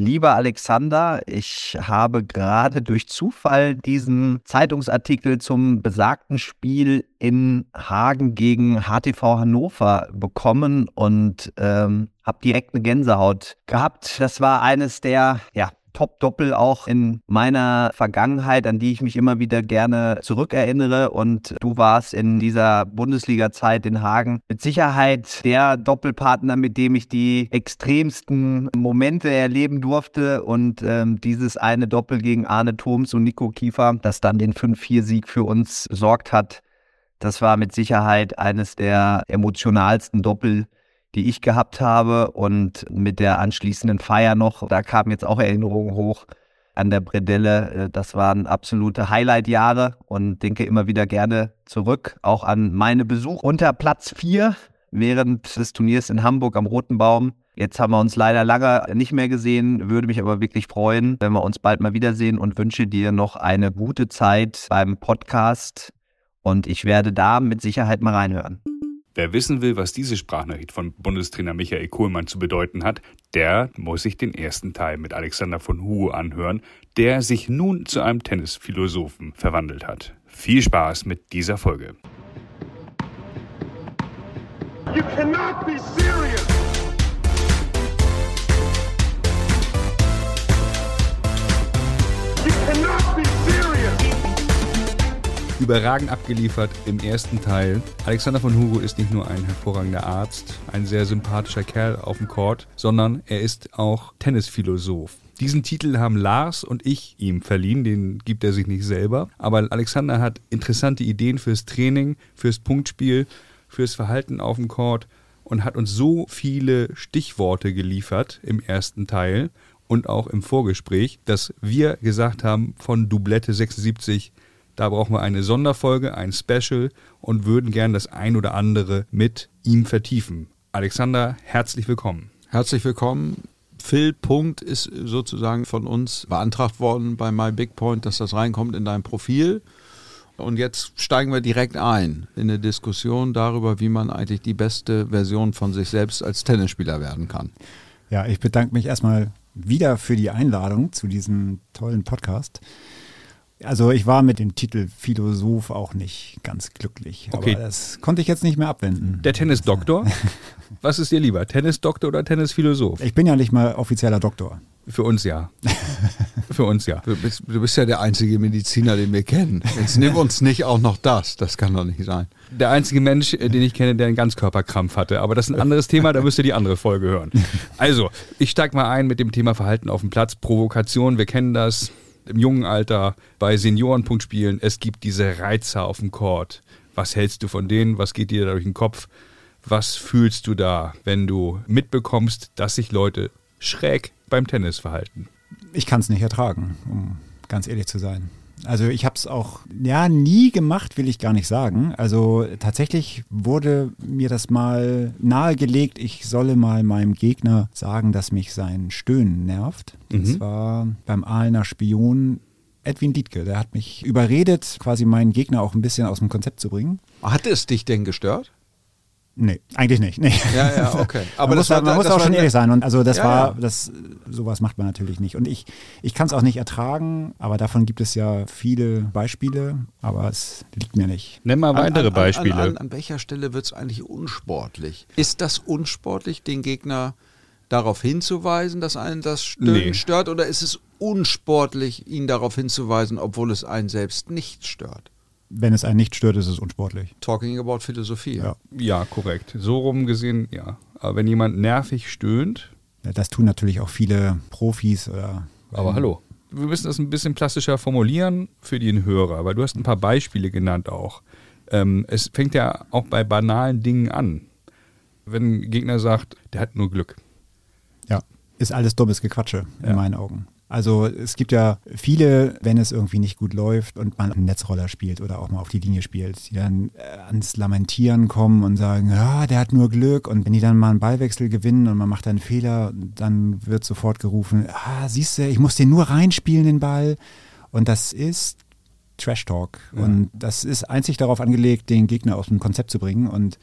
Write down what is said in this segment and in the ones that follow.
Lieber Alexander, ich habe gerade durch Zufall diesen Zeitungsartikel zum besagten Spiel in Hagen gegen HTV Hannover bekommen und ähm, habe direkt eine Gänsehaut gehabt. Das war eines der ja, Top-Doppel auch in meiner Vergangenheit, an die ich mich immer wieder gerne zurückerinnere. Und du warst in dieser Bundesliga-Zeit in Hagen mit Sicherheit der Doppelpartner, mit dem ich die extremsten Momente erleben durfte. Und ähm, dieses eine Doppel gegen Arne Thoms und Nico Kiefer, das dann den 5-4-Sieg für uns sorgt hat, das war mit Sicherheit eines der emotionalsten Doppel, die ich gehabt habe und mit der anschließenden Feier noch, da kamen jetzt auch Erinnerungen hoch an der Bredelle. Äh, das waren absolute Highlight-Jahre und denke immer wieder gerne zurück, auch an meine Besuch unter Platz 4 während des Turniers in Hamburg am Roten Baum. Jetzt haben wir uns leider lange nicht mehr gesehen, würde mich aber wirklich freuen, wenn wir uns bald mal wiedersehen und wünsche dir noch eine gute Zeit beim Podcast und ich werde da mit Sicherheit mal reinhören. Wer wissen will, was diese Sprachnachricht von Bundestrainer Michael Kohlmann zu bedeuten hat, der muss sich den ersten Teil mit Alexander von Huo anhören, der sich nun zu einem Tennisphilosophen verwandelt hat. Viel Spaß mit dieser Folge. You cannot be serious. Überragend abgeliefert im ersten Teil. Alexander von Hugo ist nicht nur ein hervorragender Arzt, ein sehr sympathischer Kerl auf dem Court, sondern er ist auch Tennisphilosoph. Diesen Titel haben Lars und ich ihm verliehen, den gibt er sich nicht selber. Aber Alexander hat interessante Ideen fürs Training, fürs Punktspiel, fürs Verhalten auf dem Court und hat uns so viele Stichworte geliefert im ersten Teil und auch im Vorgespräch, dass wir gesagt haben, von Doublette 76 da brauchen wir eine Sonderfolge, ein Special und würden gern das ein oder andere mit ihm vertiefen. Alexander, herzlich willkommen. Herzlich willkommen. Phil Punkt ist sozusagen von uns beantragt worden bei MyBigPoint, dass das reinkommt in dein Profil. Und jetzt steigen wir direkt ein in eine Diskussion darüber, wie man eigentlich die beste Version von sich selbst als Tennisspieler werden kann. Ja, ich bedanke mich erstmal wieder für die Einladung zu diesem tollen Podcast. Also ich war mit dem Titel Philosoph auch nicht ganz glücklich. Okay. Aber das konnte ich jetzt nicht mehr abwenden. Der Tennisdoktor? Was ist dir lieber, Tennisdoktor oder Tennisphilosoph? Ich bin ja nicht mal offizieller Doktor. Für uns ja. Für uns ja. Du bist, du bist, ja der einzige Mediziner, den wir kennen. Jetzt nimm uns nicht auch noch das. Das kann doch nicht sein. Der einzige Mensch, äh, den ich kenne, der einen Ganzkörperkrampf hatte. Aber das ist ein anderes Thema, da müsst ihr die andere Folge hören. Also, ich steige mal ein mit dem Thema Verhalten auf dem Platz. Provokation, wir kennen das im jungen Alter bei Seniorenpunktspielen, es gibt diese Reizer auf dem Court. Was hältst du von denen? Was geht dir da durch den Kopf? Was fühlst du da, wenn du mitbekommst, dass sich Leute schräg beim Tennis verhalten? Ich kann es nicht ertragen, um ganz ehrlich zu sein. Also ich habe es auch ja nie gemacht, will ich gar nicht sagen. Also tatsächlich wurde mir das mal nahegelegt, ich solle mal meinem Gegner sagen, dass mich sein Stöhnen nervt. Das mhm. war beim Ahlener Spion Edwin Dietke. Der hat mich überredet, quasi meinen Gegner auch ein bisschen aus dem Konzept zu bringen. Hat es dich denn gestört? Nee, eigentlich nicht. Nee. Ja, ja, okay. Aber man muss, war, man muss auch schon ehrlich sein. Und also das ja, war, das, sowas macht man natürlich nicht. Und ich, ich kann es auch nicht ertragen, aber davon gibt es ja viele Beispiele, aber es liegt mir nicht. Nenn mal weitere an, an, Beispiele. An, an, welcher Stelle wird es eigentlich unsportlich? Ist das unsportlich, den Gegner darauf hinzuweisen, dass einen das Stöhnen nee. stört, oder ist es unsportlich, ihn darauf hinzuweisen, obwohl es einen selbst nicht stört? Wenn es einen nicht stört, ist es unsportlich. Talking about Philosophie. Ja, ja korrekt. So rum gesehen, ja. Aber wenn jemand nervig stöhnt. Ja, das tun natürlich auch viele Profis oder. Aber hallo. Wir müssen das ein bisschen plastischer formulieren für den Hörer, weil du hast ein paar Beispiele genannt auch. Ähm, es fängt ja auch bei banalen Dingen an. Wenn ein Gegner sagt, der hat nur Glück. Ja, ist alles dummes Gequatsche in ja. meinen Augen. Also es gibt ja viele, wenn es irgendwie nicht gut läuft und man einen Netzroller spielt oder auch mal auf die Linie spielt, die dann äh, ans Lamentieren kommen und sagen, ja, der hat nur Glück. Und wenn die dann mal einen Ballwechsel gewinnen und man macht einen Fehler, dann wird sofort gerufen, ah, siehst du, ich muss den nur reinspielen, den Ball. Und das ist Trash Talk. Ja. Und das ist einzig darauf angelegt, den Gegner aus dem Konzept zu bringen. Und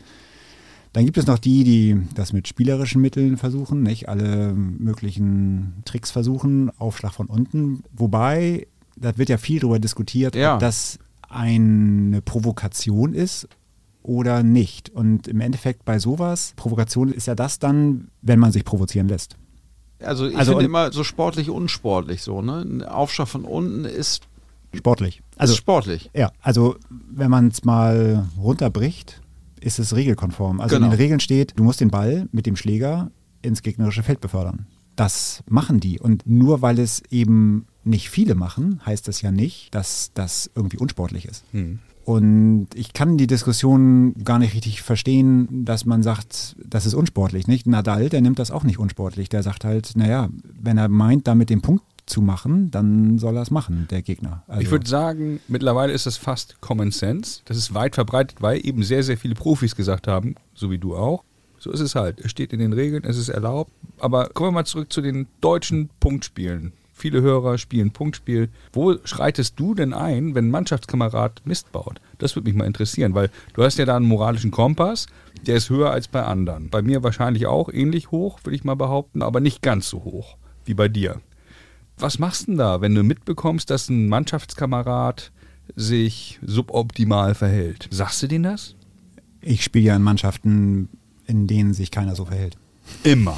Dann gibt es noch die, die das mit spielerischen Mitteln versuchen, nicht alle möglichen Tricks versuchen, Aufschlag von unten. Wobei, da wird ja viel darüber diskutiert, Ja. ob das eine Provokation ist oder nicht. Und im Endeffekt bei sowas, Provokation ist ja das dann, wenn man sich provozieren lässt. Also ich Also finde immer so sportlich, unsportlich so. Ne? Ein Aufschlag von unten ist, Sportlich. also Also ist sportlich. Ja, also wenn man es mal runterbricht, ist es regelkonform. Also Genau. in den Regeln steht, du musst den Ball mit dem Schläger ins gegnerische Feld befördern. Das machen die. Und nur weil es eben nicht viele machen, heißt das ja nicht, dass das irgendwie unsportlich ist. Hm. Und ich kann die Diskussion gar nicht richtig verstehen, dass man sagt, das ist unsportlich. Nicht? Nadal, der nimmt das auch nicht unsportlich. Der sagt halt, naja, wenn er meint, damit den Punkt zu machen, dann soll er es machen, der Gegner. Also, Ich würde sagen, mittlerweile ist das fast Common Sense. Das ist weit verbreitet, weil eben sehr, sehr viele Profis gesagt haben, so wie du auch. So ist es halt. Es steht in den Regeln, es ist erlaubt. Aber kommen wir mal zurück zu den deutschen Punktspielen. Viele Hörer spielen Punktspiel. Wo schreitest du denn ein, wenn ein Mannschaftskamerad Mist baut? Das würde mich mal interessieren, weil du hast ja da einen moralischen Kompass, der ist höher als bei anderen. Bei mir wahrscheinlich auch ähnlich hoch, würde ich mal behaupten, aber nicht ganz so hoch wie bei dir. Was machst du denn da, wenn du mitbekommst, dass ein Mannschaftskamerad sich suboptimal verhält? Sagst du denen das? ich spiele ja in Mannschaften, in denen sich keiner so verhält. Immer.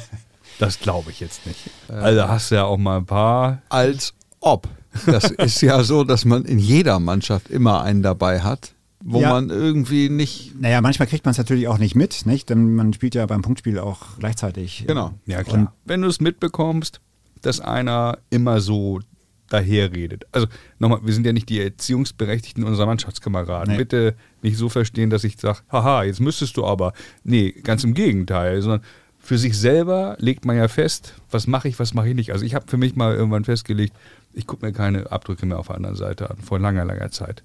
das glaube ich jetzt nicht. Also hast du ja auch mal ein paar. Als ob. Das ist ja so, dass man in jeder Mannschaft immer einen dabei hat, wo Ja. man irgendwie nicht. Naja, manchmal kriegt man es natürlich auch nicht mit, nicht? Denn man spielt ja beim Punktspiel auch gleichzeitig. Genau. Ja, klar. wenn du es mitbekommst, dass einer immer so daherredet. Also nochmal, wir sind ja nicht die Erziehungsberechtigten unserer Mannschaftskameraden. Nee. Bitte nicht so verstehen, dass ich sage, haha, jetzt müsstest du aber. Nee, ganz im Gegenteil, sondern für sich selber legt man ja fest, was mache ich, was mache ich nicht. Also ich habe für mich mal irgendwann festgelegt, ich gucke mir keine Abdrücke mehr auf der anderen Seite an, vor langer, langer Zeit.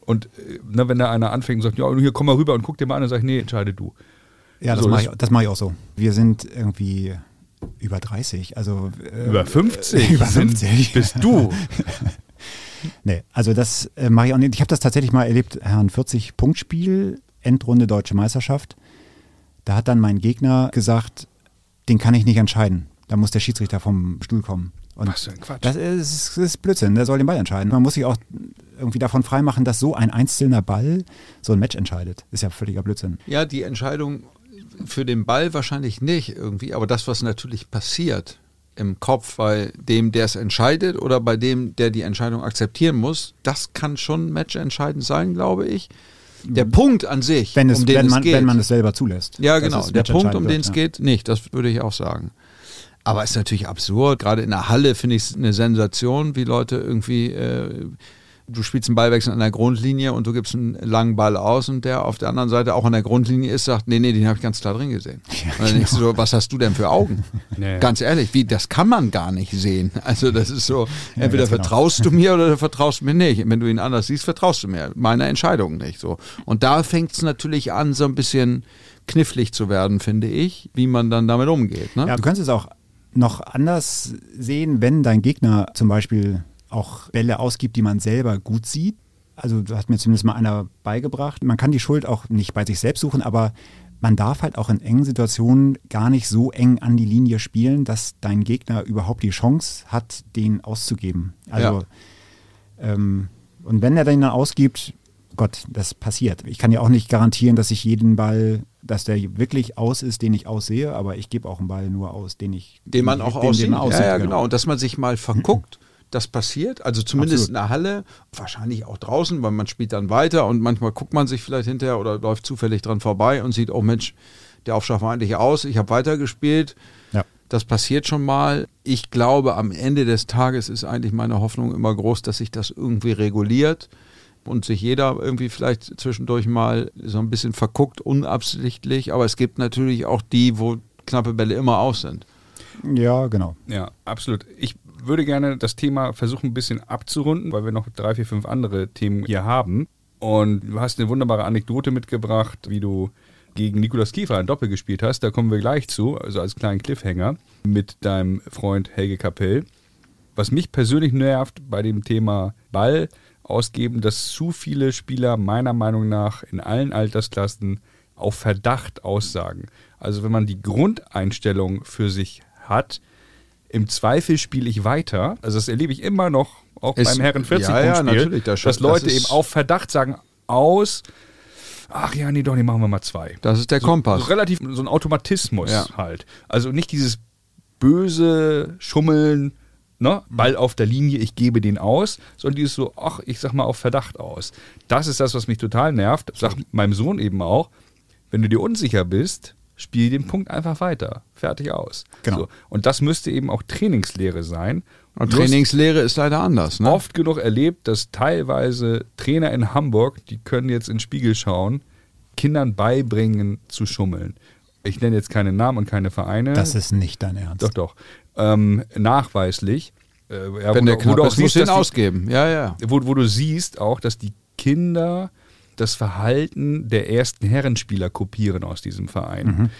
Und äh, ne, wenn da einer anfängt und sagt, ja, hier komm mal rüber und guck dir mal an, dann sage ich, nee, entscheide du. Ja, das So, mache ich, das mach ich auch so. Wir sind irgendwie über 30, also äh, Über 50, über sind- 50. bist du. Nee, also das äh, mache ich auch nicht. Ich habe das tatsächlich mal erlebt, Herrn 40 Punktspiel, Endrunde Deutsche Meisterschaft. Da hat dann mein Gegner gesagt, den kann ich nicht entscheiden. Da muss der Schiedsrichter vom Stuhl kommen. Und Was für ein Quatsch. Das ist, das ist Blödsinn, der soll den Ball entscheiden. Man muss sich auch irgendwie davon freimachen, dass so ein einzelner Ball so ein Match entscheidet. Ist ja völliger Blödsinn. Ja, die Entscheidung für den Ball wahrscheinlich nicht irgendwie, aber das, was natürlich passiert im Kopf bei dem, der es entscheidet oder bei dem, der die Entscheidung akzeptieren muss, das kann schon matchentscheidend sein, glaube ich. Der Punkt an sich, Wenn, es, um den wenn, es man, geht. wenn man es selber zulässt. Ja, genau. es Der Punkt, um den es ja. geht, nicht. Das würde ich auch sagen. Aber es ist natürlich absurd. Gerade in der Halle finde ich es eine Sensation, wie Leute irgendwie, äh, du spielst einen Ballwechsel an der Grundlinie und du gibst einen langen Ball aus und der auf der anderen Seite auch an der Grundlinie ist, sagt, nee, nee, den habe ich ganz klar drin gesehen. und dann denkst du so, was hast du denn für Augen? Nee. Ganz ehrlich, wie, das kann man gar nicht sehen. Also das ist so, Ja, entweder ganz genau. vertraust du mir oder du vertraust mir nicht. Wenn du ihn anders siehst, vertraust du mir. Meine Entscheidung nicht. So. Und da fängt es natürlich an, so ein bisschen knifflig zu werden, finde ich, wie man dann damit umgeht. Ne? Ja, du kannst es auch noch anders sehen, wenn dein Gegner zum Beispiel auch Bälle ausgibt, die man selber gut sieht. Also da hat mir zumindest mal einer beigebracht. Man kann die Schuld auch nicht bei sich selbst suchen, aber man darf halt auch in engen Situationen gar nicht so eng an die Linie spielen, dass dein Gegner überhaupt die Chance hat, den auszugeben. Also ähm, und wenn er den dann ausgibt, Gott, das passiert. Ich kann ja auch nicht garantieren, dass ich jeden Ball, dass der wirklich aus ist, den ich aussehe, aber ich gebe auch einen Ball nur aus, den ich den man auch den, aussieht. ja, ja, genau. Und dass man sich mal verguckt, das passiert. Also zumindest Absolut. in der Halle, wahrscheinlich auch draußen, weil man spielt dann weiter und manchmal guckt man sich vielleicht hinterher oder läuft zufällig dran vorbei und sieht, oh Mensch, der Aufschlag war eigentlich aus, ich habe weitergespielt. Ja. Das passiert schon mal. Ich glaube, am Ende des Tages ist eigentlich meine Hoffnung immer groß, dass sich das irgendwie reguliert und sich jeder irgendwie vielleicht zwischendurch mal so ein bisschen verguckt, unabsichtlich. Aber es gibt natürlich auch die, wo knappe Bälle immer aus sind. Ja, genau. Ja, absolut. Ich würde gerne das Thema versuchen, ein bisschen abzurunden, weil wir noch drei, vier, fünf andere Themen hier haben. Und du hast eine wunderbare Anekdote mitgebracht, wie du gegen Nikolaus Kiefer ein Doppel gespielt hast. Da kommen wir gleich zu, also als kleinen Cliffhanger mit deinem Freund Helge Kapell. Was mich persönlich nervt bei dem Thema Ball ausgeben, dass zu viele Spieler meiner Meinung nach in allen Altersklassen auf Verdacht aussagen. Also wenn man die Grundeinstellung für sich hat, im Zweifel spiele ich weiter. Also das erlebe ich immer noch, auch Es- beim Herren 40 ja, ja, natürlich, das dass Leute das eben auf Verdacht sagen, aus, ach ja, nee, doch, nee, machen wir mal zwei. Das ist der Kompass. So relativ so ein Automatismus Ja. halt. Also nicht dieses böse Schummeln, ne? Ball auf der Linie, ich gebe den aus, sondern dieses so, ach, ich sag mal auf Verdacht aus. Das ist das, was mich total nervt. Sag meinem Sohn eben auch, wenn du dir unsicher bist, spiel den Punkt einfach weiter. Fertig aus. Genau. So. Und das müsste eben auch Trainingslehre sein. Und Bloß Trainingslehre ist leider anders. Ne? oft genug erlebt, dass teilweise Trainer in Hamburg, die können jetzt in den Spiegel schauen, Kindern beibringen zu schummeln. Ich nenne jetzt keine Namen und keine Vereine. Das ist nicht dein Ernst. doch, doch. Ähm, nachweislich. Äh, ja, Wenn wo der du- wo knapp du auch ist, muss siehst, die- ausgeben. Ja, ja. wo, wo du siehst auch, dass die Kinder das Verhalten der ersten Herrenspieler kopieren aus diesem Verein.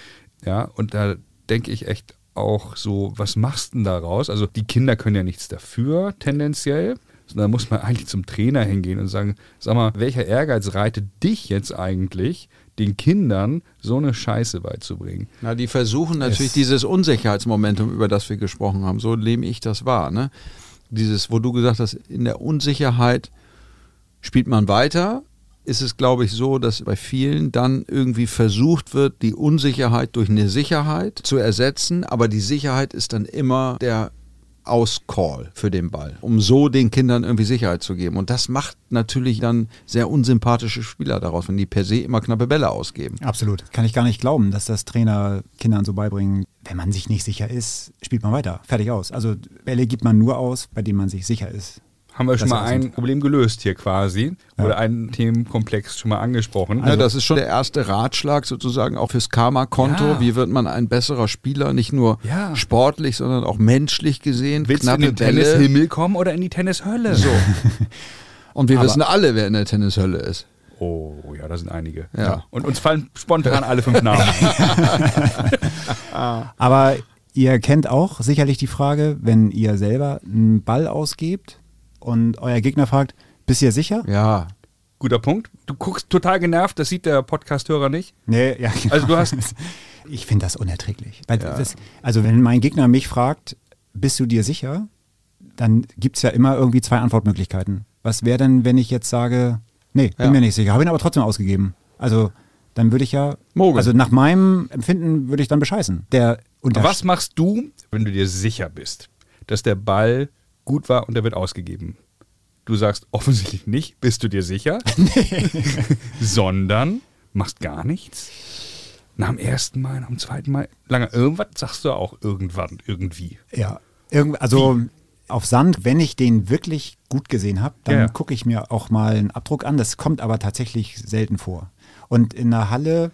Ja, und da denke ich echt auch so, was machst du denn daraus? Also die Kinder können ja nichts dafür, tendenziell. Sondern muss man eigentlich zum Trainer hingehen und sagen, sag mal, welcher Ehrgeiz reitet dich jetzt eigentlich, den Kindern so eine Scheiße beizubringen? Na, die versuchen natürlich dieses Unsicherheitsmomentum, über das wir gesprochen haben, so nehme ich das wahr. Ne? Dieses, wo du gesagt hast, in der Unsicherheit spielt man weiter, ist es, glaube ich, so, dass bei vielen dann irgendwie versucht wird, die Unsicherheit durch eine Sicherheit zu ersetzen, aber die Sicherheit ist dann immer der Auscall für den Ball, um so den Kindern irgendwie Sicherheit zu geben. Und das macht natürlich dann sehr unsympathische Spieler daraus, wenn die per se immer knappe Bälle ausgeben. Absolut. Kann ich gar nicht glauben, dass das Trainer Kindern so beibringen. Wenn man sich nicht sicher ist, spielt man weiter. Fertig aus. Also Bälle gibt man nur aus, bei denen man sich sicher ist. Haben wir schon Das mal sind- ein Problem gelöst hier quasi Ja. oder einen Themenkomplex schon mal angesprochen. ja, das ist schon der erste Ratschlag sozusagen auch fürs Karma-Konto. Ja. Wie wird man ein besserer Spieler, nicht nur Ja. sportlich, sondern auch menschlich gesehen. Willst du in den. Tennishimmel kommen oder in die Tennishölle? So. Und wir Aber- wissen alle, wer in der Tennishölle ist. Oh, ja, da sind einige. Ja. Und uns fallen spontan alle fünf Namen. Aber ihr kennt auch sicherlich die Frage, wenn ihr selber einen Ball ausgebt und euer Gegner fragt, bist ihr sicher? Ja. Guter Punkt. Du guckst total genervt, das sieht der Podcast-Hörer nicht. Nee, ja, genau. Also du hast- Ich finde das unerträglich. Weil das, also wenn mein Gegner mich fragt, bist du dir sicher? Dann gibt es ja immer irgendwie zwei Antwortmöglichkeiten. Was wäre denn, wenn ich jetzt sage, nee, bin Ja. mir nicht sicher, habe ihn aber trotzdem ausgegeben. Also dann würde ich ja, Mogeln. also nach meinem Empfinden würde ich dann bescheißen. Der Was machst du, wenn du dir sicher bist, dass der Ball gut war und er wird ausgegeben? Du sagst offensichtlich nicht, bist du dir sicher? Sondern machst gar nichts. Nach dem ersten Mal, nach dem zweiten Mal, lange irgendwas sagst du auch irgendwann, irgendwie. Ja, irgend, also auf Sand, wenn ich den wirklich gut gesehen habe, dann Ja, gucke ich mir auch mal einen Abdruck an. Das kommt aber tatsächlich selten vor. Und in der Halle,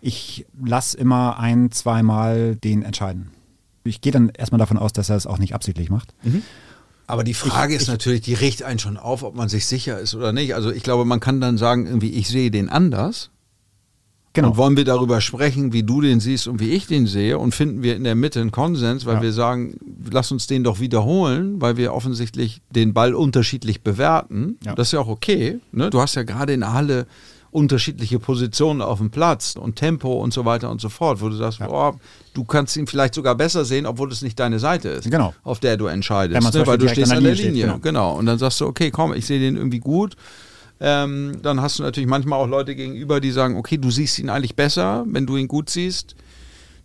ich lasse immer ein, zweimal den entscheiden. Ich gehe dann erstmal davon aus, dass er es auch nicht absichtlich macht. Aber die Frage ist natürlich, die riecht einen schon auf, ob man sich sicher ist oder nicht. Also ich glaube, man kann dann sagen, irgendwie, ich sehe den anders. Genau. Und wollen wir darüber sprechen, wie du den siehst und wie ich den sehe und finden wir in der Mitte einen Konsens, weil Ja. wir sagen, lass uns den doch wiederholen, weil wir offensichtlich den Ball unterschiedlich bewerten. Ja. Das ist ja auch okay. Ne? Du hast ja gerade in der Halle unterschiedliche Positionen auf dem Platz und Tempo und so weiter und so fort, wo du sagst, boah, du kannst ihn vielleicht sogar besser sehen, obwohl es nicht deine Seite ist, Genau. auf der du entscheidest, ne? weil du stehst an der Linie. Linie steht, genau. Und dann sagst du, okay, komm, ich sehe den irgendwie gut. Ähm, dann hast du natürlich manchmal auch Leute gegenüber, die sagen, okay, du siehst ihn eigentlich besser, wenn du ihn gut siehst.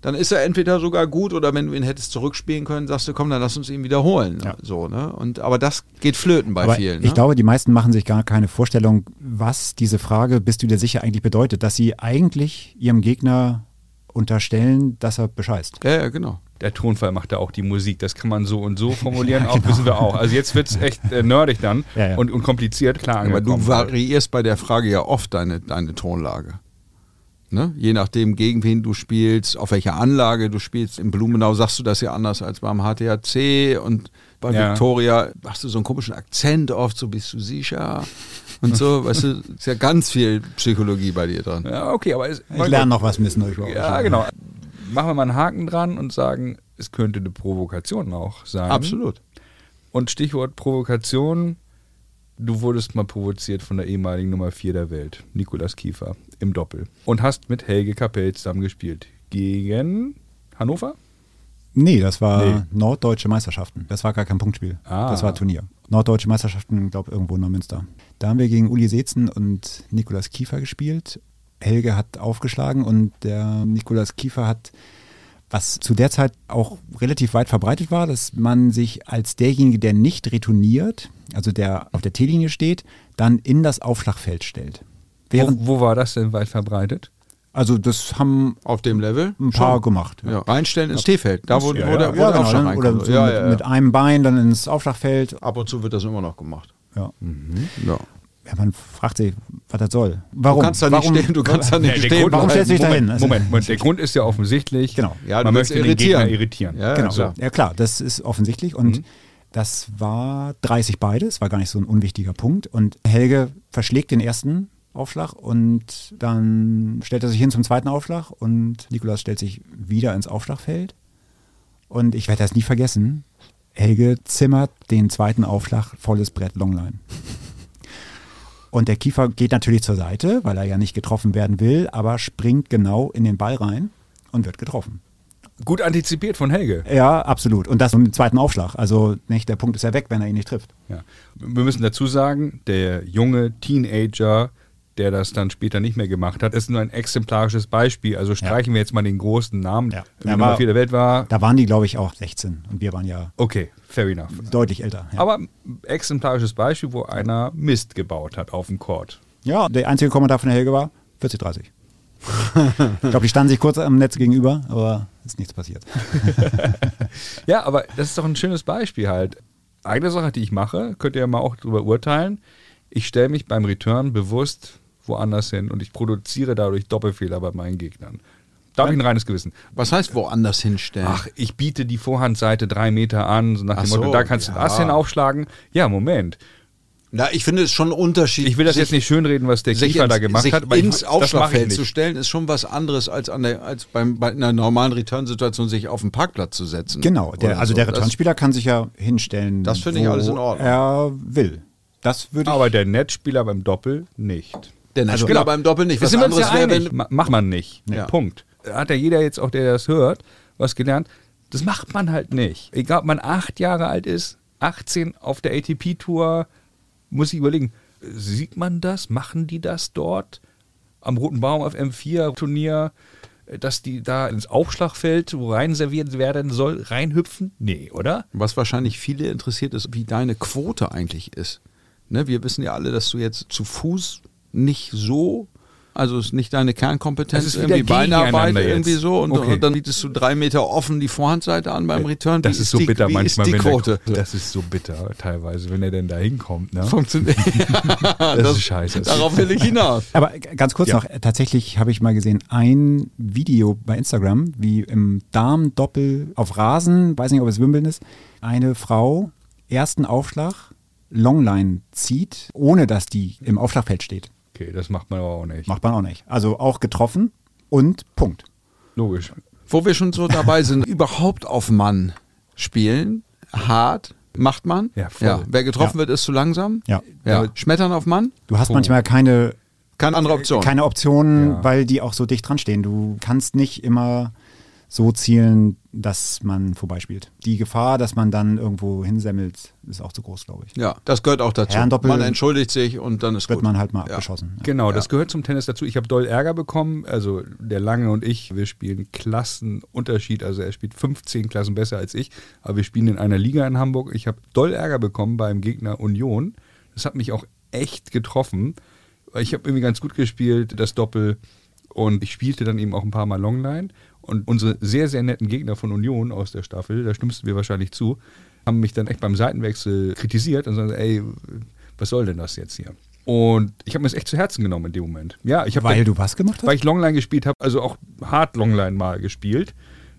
Dann ist er entweder sogar gut oder wenn du ihn hättest zurückspielen können, sagst du, komm, dann lass uns ihn wiederholen. Ja. So, ne? Und, aber das geht flöten bei Aber vielen. ich ne? glaube, die meisten machen sich gar keine Vorstellung, was diese Frage, bist du dir sicher, eigentlich bedeutet. Dass sie eigentlich ihrem Gegner unterstellen, dass er bescheißt. ja, ja, genau. Der Tonfall macht da auch die Musik. Das kann man so und so formulieren, auch wissen wir auch. Also jetzt wird es echt äh, nerdig dann Ja, ja. Und, und kompliziert, klar. Aber du variierst bei der Frage ja oft deine, deine Tonlage. Ne? Je nachdem, gegen wen du spielst, auf welcher Anlage du spielst. In Blumenau sagst du das ja anders als beim HTHC und bei Ja. Victoria machst du so einen komischen Akzent oft, so bist du sicher und so. weißt du, ist ja ganz viel Psychologie bei dir dran. Ja, okay, aber ist, Ich lerne noch was müssen euch. Ja, genau. Machen wir mal einen Haken dran und sagen, es könnte eine Provokation auch sein. Absolut. Und Stichwort Provokation, Du wurdest mal provoziert von der ehemaligen Nummer 4 der Welt, Nikolas Kiefer, im Doppel. Und hast mit Helge Kapell zusammen gespielt. Gegen Hannover? Nee, das war Nee. norddeutsche Meisterschaften. Das war gar kein Punktspiel. Ah. Das war Turnier. Norddeutsche Meisterschaften, glaube irgendwo in Neumünster. Da haben wir gegen Uli Seetzen und Nikolas Kiefer gespielt. Helge hat aufgeschlagen und der Nikolas Kiefer hat, was zu der Zeit auch relativ weit verbreitet war, dass man sich als derjenige, der nicht retourniert, also der auf der T-Linie steht, dann in das Aufschlagfeld stellt. Während, Wo, wo war das denn weit verbreitet? also das haben Auf dem Level? ein paar Schon. gemacht. Ja. Reinstellen ins T-Feld. Da, wo, Ja, wo ja. der, wo Ja, der genau. Aufschlag Dann, oder so ja, mit, ja, ja. mit einem Bein dann ins Aufschlagfeld. Ab und zu wird das immer noch gemacht. Ja. Ja. Ja, man fragt sich, was das soll. Warum? Du kannst da nicht warum, stehen, du kannst da nicht Ja, stehen. Grund- warum stellst du dich da hin? Moment, Moment, Moment, der Grund ist ja offensichtlich, Genau. Ja, du man möchte den irritieren. Gegner irritieren. Ja, Genau. klar. Ja klar, das ist offensichtlich und das war 30 beide, das war gar nicht so ein unwichtiger Punkt und Helge verschlägt den ersten Aufschlag und dann stellt er sich hin zum zweiten Aufschlag und Nikolas stellt sich wieder ins Aufschlagfeld und ich werde das nie vergessen, Helge zimmert den zweiten Aufschlag volles Brett Longline. Und der Kiefer geht natürlich zur Seite, weil er ja nicht getroffen werden will, aber springt genau in den Ball rein und wird getroffen. Gut antizipiert von Helge. Ja, absolut. Und das im zweiten Aufschlag. Also nicht, der Punkt ist ja weg, wenn er ihn nicht trifft. Ja. Wir müssen dazu sagen, der junge Teenager, der das dann später nicht mehr gemacht hat, ist nur ein exemplarisches Beispiel. Also streichen wir jetzt mal den großen Namen, Ja. wie Er Nummer war- 4 der Welt war. Da waren die, glaube ich, auch 16 und wir waren ja Okay, fair enough. deutlich älter. Ja, Aber exemplarisches Beispiel, wo einer Mist gebaut hat auf dem Court. ja der einzige Kommentar von der Helge war 40, 30. ich glaube, die standen sich kurz am Netz gegenüber, aber ist nichts passiert. Ja, aber das ist doch ein schönes Beispiel halt. Eine Sache, die ich mache, könnt ihr ja mal auch drüber urteilen. Ich stelle mich beim Return bewusst woanders hin und ich produziere dadurch Doppelfehler bei meinen Gegnern. Da habe ich ein reines Gewissen. Was heißt woanders hinstellen? Ach, ich biete die Vorhandseite drei Meter an, so nach Ach dem Motto, so, da kannst du ja. das hin aufschlagen. Ja, Moment. Na, ich finde es schon ein Unterschied. Ich will das sich- jetzt nicht schönreden, was der Kiefer ins, da gemacht sich hat, aber ins ich Aufschlagfeld zu stellen, ist schon was anderes als, an der, als beim, bei einer normalen Return-Situation sich auf den Parkplatz zu setzen. Genau, der, also so. der Returnspieler kann sich ja hinstellen. Das finde ich alles in Ordnung. Er will. Das würde ich. Aber der Netzspieler beim Doppel nicht. Der Also, genau. beim Doppel nicht. Wir Was sind uns anderes ja wäre, einig. Ma- Macht man nicht. Ja. Punkt. Hat ja jeder jetzt auch, der das hört, was gelernt. Das macht man halt nicht. Egal, ob man acht Jahre alt ist, 18 auf der ATP-Tour, muss ich überlegen, sieht man das? Machen die das dort? Am Roten Baum auf M4-Turnier, dass die da ins Aufschlagfeld, wo rein serviert werden soll, reinhüpfen? Nee, oder? Was wahrscheinlich viele interessiert ist, wie deine Quote eigentlich ist. Ne, wir wissen ja alle, dass du jetzt zu Fuß nicht so, also ist nicht deine Kernkompetenz, Es ist irgendwie Beinarbeit irgendwie so und, Okay. und dann bietest du drei Meter offen die Vorhandseite an beim Return. Das Wie ist so die, bitter manchmal, ist die wenn Quote? Der, das ist so bitter teilweise, wenn er denn da hinkommt. Ne? Funktioniert. Das ist scheiße. Darauf will ich hinaus. Aber ganz kurz Ja. noch, tatsächlich habe ich mal gesehen, ein Video bei Instagram, wie im Darmdoppel auf Rasen, weiß nicht, ob es Wimbledon ist, eine Frau ersten Aufschlag Longline zieht, ohne dass die im Aufschlagfeld steht. Okay, das macht man aber auch nicht. Macht man auch nicht. Also auch getroffen und Punkt. Logisch. Wo wir schon so dabei sind, überhaupt auf Mann spielen, hart, macht man. Ja, voll. Wer getroffen Ja. wird, ist zu langsam. Ja. Ja. Schmettern auf Mann, Du hast Puh. manchmal keine, keine andere Option. keine Optionen, Ja. weil die auch so dicht dran stehen. Du kannst nicht immer so zielen, dass man vorbeispielt. Die Gefahr, dass man dann irgendwo hinsemmelt, ist auch zu groß, glaube ich. ja, das gehört auch dazu. Herrendoppel man entschuldigt sich und dann ist Wird gut. man halt mal Ja. abgeschossen. Ja. Genau, das gehört zum Tennis dazu. Ich habe doll Ärger bekommen. Also der Lange und ich, wir spielen Klassenunterschied. Also er spielt 15 Klassen besser als ich. Aber wir spielen in einer Liga in Hamburg. Ich habe doll Ärger bekommen beim Gegner Union. Das hat mich auch echt getroffen. Ich habe irgendwie ganz gut gespielt, das Doppel. Und ich spielte dann eben auch ein paar Mal Longline. Und unsere sehr, sehr netten Gegner von Union aus der Staffel, da stimmst du mir wahrscheinlich zu, haben mich dann echt beim Seitenwechsel kritisiert und sagen, ey, was soll denn das jetzt hier? Und ich habe mir das echt zu Herzen genommen in dem Moment. Ja, ich habe Weil du was gemacht hast? weil ich Longline gespielt habe, also auch hart Longline mal gespielt,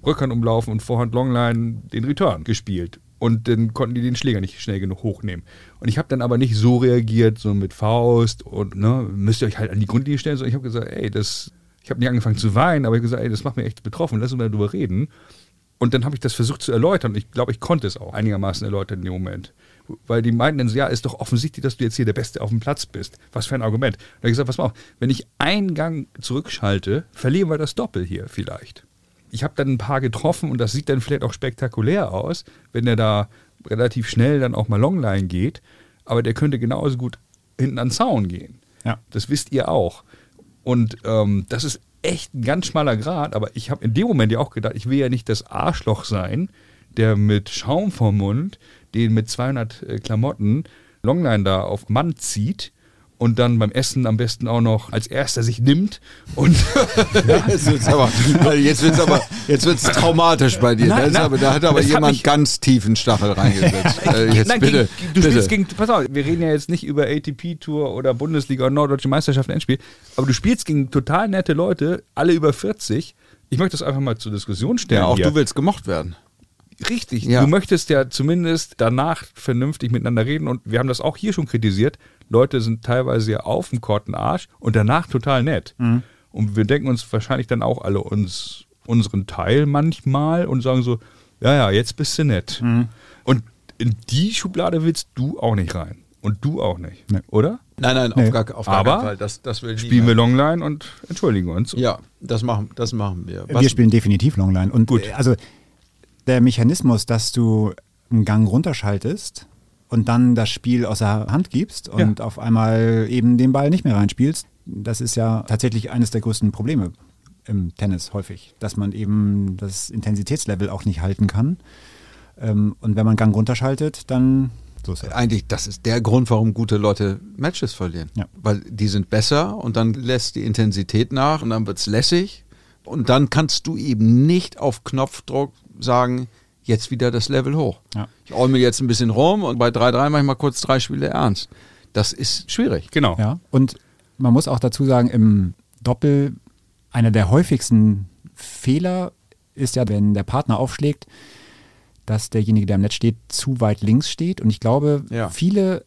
Rückhand umlaufen und Vorhand Longline den Return gespielt. Und dann konnten die den Schläger nicht schnell genug hochnehmen. Und ich habe dann aber nicht so reagiert, so mit Faust und ne, müsst ihr euch halt an die Grundlinie stellen, sondern ich habe gesagt, ey, das, ich habe nicht angefangen zu weinen, aber ich habe gesagt, ey, das macht mir echt betroffen, lass uns mal darüber reden. Und dann habe ich das versucht zu erläutern und ich glaube, ich konnte es auch einigermaßen erläutern in dem Moment. weil die meinten dann so, ja, ist doch offensichtlich, dass du jetzt hier der Beste auf dem Platz bist. Was für ein Argument. Da habe ich gesagt, pass mal auf, wenn ich einen Gang zurückschalte, verlieren wir das Doppel hier vielleicht. Ich habe dann ein paar getroffen und das sieht dann vielleicht auch spektakulär aus, wenn der da relativ schnell dann auch mal Longline geht, aber der könnte genauso gut hinten an den Zaun gehen. Ja. Das wisst ihr auch. Und ähm, das ist echt ein ganz schmaler Grad, aber ich habe in dem Moment ja auch gedacht, ich will ja nicht das Arschloch sein, der mit Schaum vom Mund den mit 200 äh, Klamotten Longline da auf Mann zieht und dann beim Essen am besten auch noch als erster sich nimmt und jetzt wird's aber, jetzt wird's aber, jetzt wird's traumatisch bei dir. Nein, nein, aber, da hat aber hat jemand mich- ganz tiefen Stachel reingesetzt. Äh, jetzt Nein, bitte, gegen, du bitte. spielst gegen, pass auf, wir reden ja jetzt nicht über ATP-Tour oder Bundesliga oder Norddeutsche Meisterschaft Endspiel, aber du spielst gegen total nette Leute, alle über 40. Ich möchte das einfach mal zur Diskussion stellen. ja, auch hier. du willst gemocht werden. Richtig, Ja. du möchtest ja zumindest danach vernünftig miteinander reden und wir haben das auch hier schon kritisiert. Leute sind teilweise ja auf dem korten Arsch und danach total nett. Mhm. Und wir denken uns wahrscheinlich dann auch alle uns unseren Teil manchmal und sagen so, ja, ja, jetzt bist du nett. Mhm. Und in die Schublade willst du auch nicht rein. Und du auch nicht, Nee. oder? Nein, nein, Nee. auf gar, auf gar keinen Fall. Das, das will Spielen wir. Longline und entschuldigen uns. Ja, das machen, das machen wir. wir spielen definitiv Longline. Und Gut. äh, also der Mechanismus, dass du einen Gang runterschaltest und dann das Spiel aus der Hand gibst und auf einmal eben den Ball nicht mehr reinspielst, das ist ja tatsächlich eines der größten Probleme im Tennis häufig, dass man eben das Intensitätslevel auch nicht halten kann. Ähm, Und wenn man Gang runterschaltet, dann so ist es. Eigentlich, das ist der Grund, warum gute Leute Matches verlieren. Ja. Weil die sind besser und dann lässt die Intensität nach und dann wird's lässig. Und dann kannst du eben nicht auf Knopfdruck sagen, jetzt wieder das Level hoch. Ja. Ich räume jetzt ein bisschen rum und bei 3-3 mache ich mal kurz drei Spiele ernst. Das ist schwierig. Genau. Ja, und man muss auch dazu sagen, im Doppel einer der häufigsten Fehler ist ja, wenn der Partner aufschlägt, dass derjenige, der im Netz steht, zu weit links steht. Und ich glaube, Ja. viele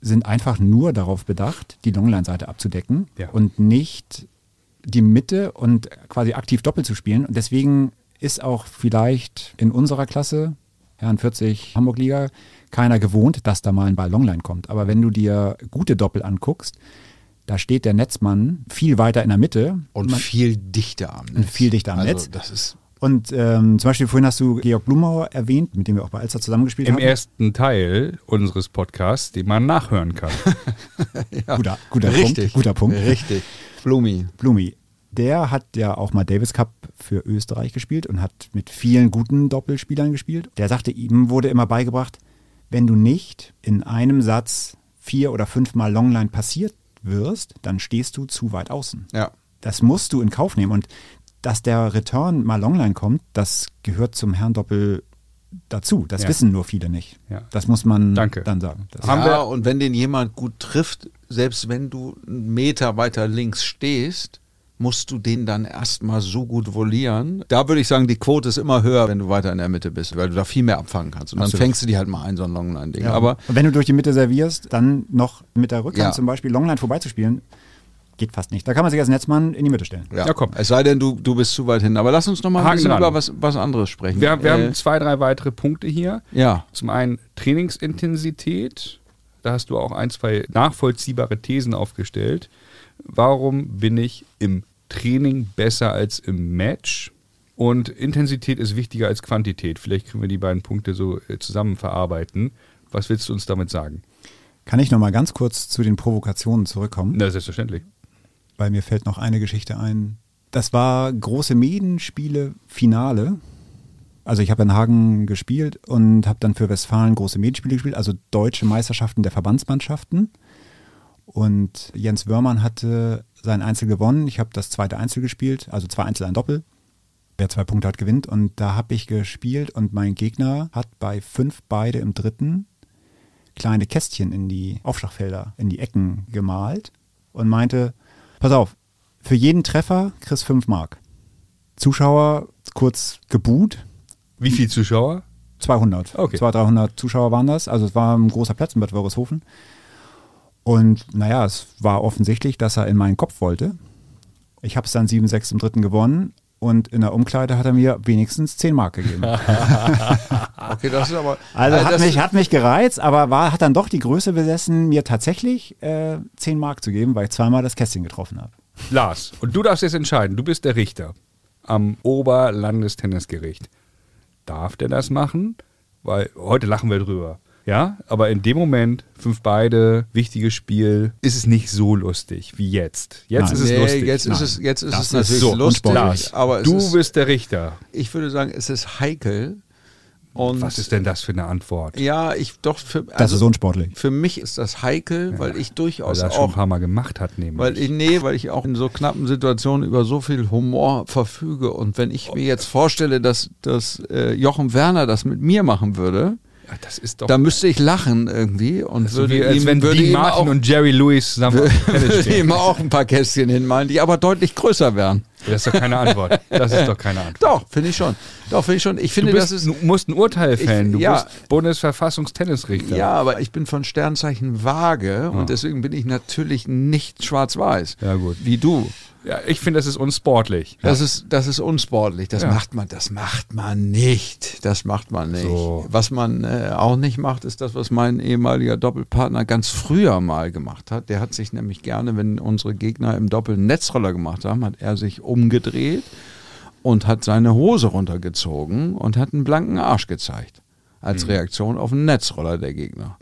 sind einfach nur darauf bedacht, die Longline-Seite abzudecken Ja. und nicht die Mitte und quasi aktiv Doppel zu spielen. Und deswegen ist auch vielleicht in unserer Klasse, Herren 40 Hamburg-Liga, keiner gewohnt, dass da mal ein Ball Longline kommt. Aber wenn du dir gute Doppel anguckst, da steht der Netzmann viel weiter in der Mitte. Und Man- viel dichter am Netz. viel dichter am also, Netz. Das ist Und ähm, zum Beispiel vorhin hast du Georg Blumauer erwähnt, mit dem wir auch bei Alster zusammengespielt Im haben. ersten Teil unseres Podcasts, den man nachhören kann. Guter, guter richtig. Punkt. Guter Punkt. Richtig. Blumi. Blumi, der hat ja auch mal Davis Cup für Österreich gespielt und hat mit vielen guten Doppelspielern gespielt. Der sagte, ihm wurde immer beigebracht, wenn du nicht in einem Satz vier oder fünfmal Longline passiert wirst, dann stehst du zu weit außen. Ja. Das musst du in Kauf nehmen. Und dass der Return mal Longline kommt, das gehört zum Herrendoppel dazu. Das Ja. wissen nur viele nicht. Ja. Das muss man Danke. dann sagen. Das Haben ja, wir- und wenn den jemand gut trifft, selbst wenn du einen Meter weiter links stehst, musst du den dann erstmal so gut volieren. Da würde ich sagen, die Quote ist immer höher, wenn du weiter in der Mitte bist, weil du da viel mehr abfangen kannst. Und dann Absolut. fängst du die halt mal ein, so ein Longline-Ding. Ja. Aber und wenn du durch die Mitte servierst, dann noch mit der Rückhand Ja. zum Beispiel Longline vorbeizuspielen, geht fast nicht. Da kann man sich als Netzmann in die Mitte stellen. ja, Ja, komm. es sei denn, du, du bist zu weit hin. Aber lass uns noch mal ein bisschen über was, was anderes sprechen. Wir, wir Äh, haben zwei, drei weitere Punkte hier. ja, Zum einen Trainingsintensität. Da hast du auch ein, zwei nachvollziehbare Thesen aufgestellt. Warum bin ich im Training besser als im Match? Und Intensität ist wichtiger als Quantität. Vielleicht können wir die beiden Punkte so äh, zusammen verarbeiten. Was willst du uns damit sagen? Kann ich noch mal ganz kurz zu den Provokationen zurückkommen? Na, selbstverständlich. Weil mir fällt noch eine Geschichte ein. Das war große Medenspiele-Finale. Also ich habe in Hagen gespielt und habe dann für Westfalen große Medenspiele gespielt, also deutsche Meisterschaften der Verbandsmannschaften. Und Jens Wörmann hatte sein Einzel gewonnen. Ich habe das zweite Einzel gespielt, also zwei Einzel, ein Doppel. Wer zwei Punkte hat, gewinnt. Und da habe ich gespielt und mein Gegner hat bei fünf beide im dritten kleine Kästchen in die Aufschlagfelder, in die Ecken gemalt und meinte, pass auf, für jeden Treffer kriegst fünf Mark. Zuschauer kurz geboot, Wie viele Zuschauer? 200. Okay. 200, 300 Zuschauer waren das. Also es war ein großer Platz in Bad Wörishofen. Und naja, es war offensichtlich, dass er in meinen Kopf wollte. Ich habe es dann 7-6 im dritten gewonnen. und in der Umkleide hat er mir wenigstens 10 Mark gegeben. Okay, das ist aber. Also hat das- mich, hat mich gereizt, aber war, hat dann doch die Größe besessen, mir tatsächlich äh, 10 Mark zu geben, weil ich zweimal das Kästchen getroffen habe. Lars, und du darfst jetzt entscheiden. Du bist der Richter am Oberlandestennisgericht. Darf der das machen? Weil heute lachen wir drüber. Ja, aber in dem Moment, fünf beide, wichtiges Spiel, ist es nicht so lustig wie jetzt. Jetzt Nein. ist es nee, lustig. jetzt ist es, jetzt ist Das es ist natürlich so lustig, Lars, aber es du ist, bist der Richter. ich würde sagen, es ist heikel. Und Was ist denn das für eine Antwort? Ja, ich doch für, Das also ist unsportlich. für mich ist das heikel, weil ich Weil durchaus er das schon ein auch paar Mal gemacht hat, nämlich. Weil ich, nee, weil ich auch in so knappen Situationen über so viel Humor verfüge. Und wenn ich mir jetzt vorstelle, dass, dass äh, Jochen Werner das mit mir machen würde, Ja, das ist doch dann müsste ich lachen irgendwie und so wie, als ihm, wenn würde Dean Martin auch, und Jerry Lewis zusammen würde ihm auch ein paar Kästchen hinmalen, die aber deutlich größer wären. Das ist doch keine Antwort. Das ist doch keine Antwort. Doch, finde ich schon. Doch, finde ich schon. Ich Du finde, bist, das ist. du musst ein Urteil fällen. Du ja. bist Bundesverfassungstennisrichter. Ja, aber ich bin von Sternzeichen vage und deswegen bin ich natürlich nicht schwarz-weiß. Ja, gut. Wie du. Ja, ich finde, das ist unsportlich. Das ist, das ist unsportlich. Das Ja. macht man, das macht man nicht. Das macht man nicht. So. Was man äh, auch nicht macht, ist das, was mein ehemaliger Doppelpartner ganz früher mal gemacht hat. Der hat sich nämlich gerne, wenn unsere Gegner im Doppel Netzroller gemacht haben, hat er sich umgedreht und hat seine Hose runtergezogen und hat einen blanken Arsch gezeigt. Als Mhm. Reaktion auf einen Netzroller der Gegner.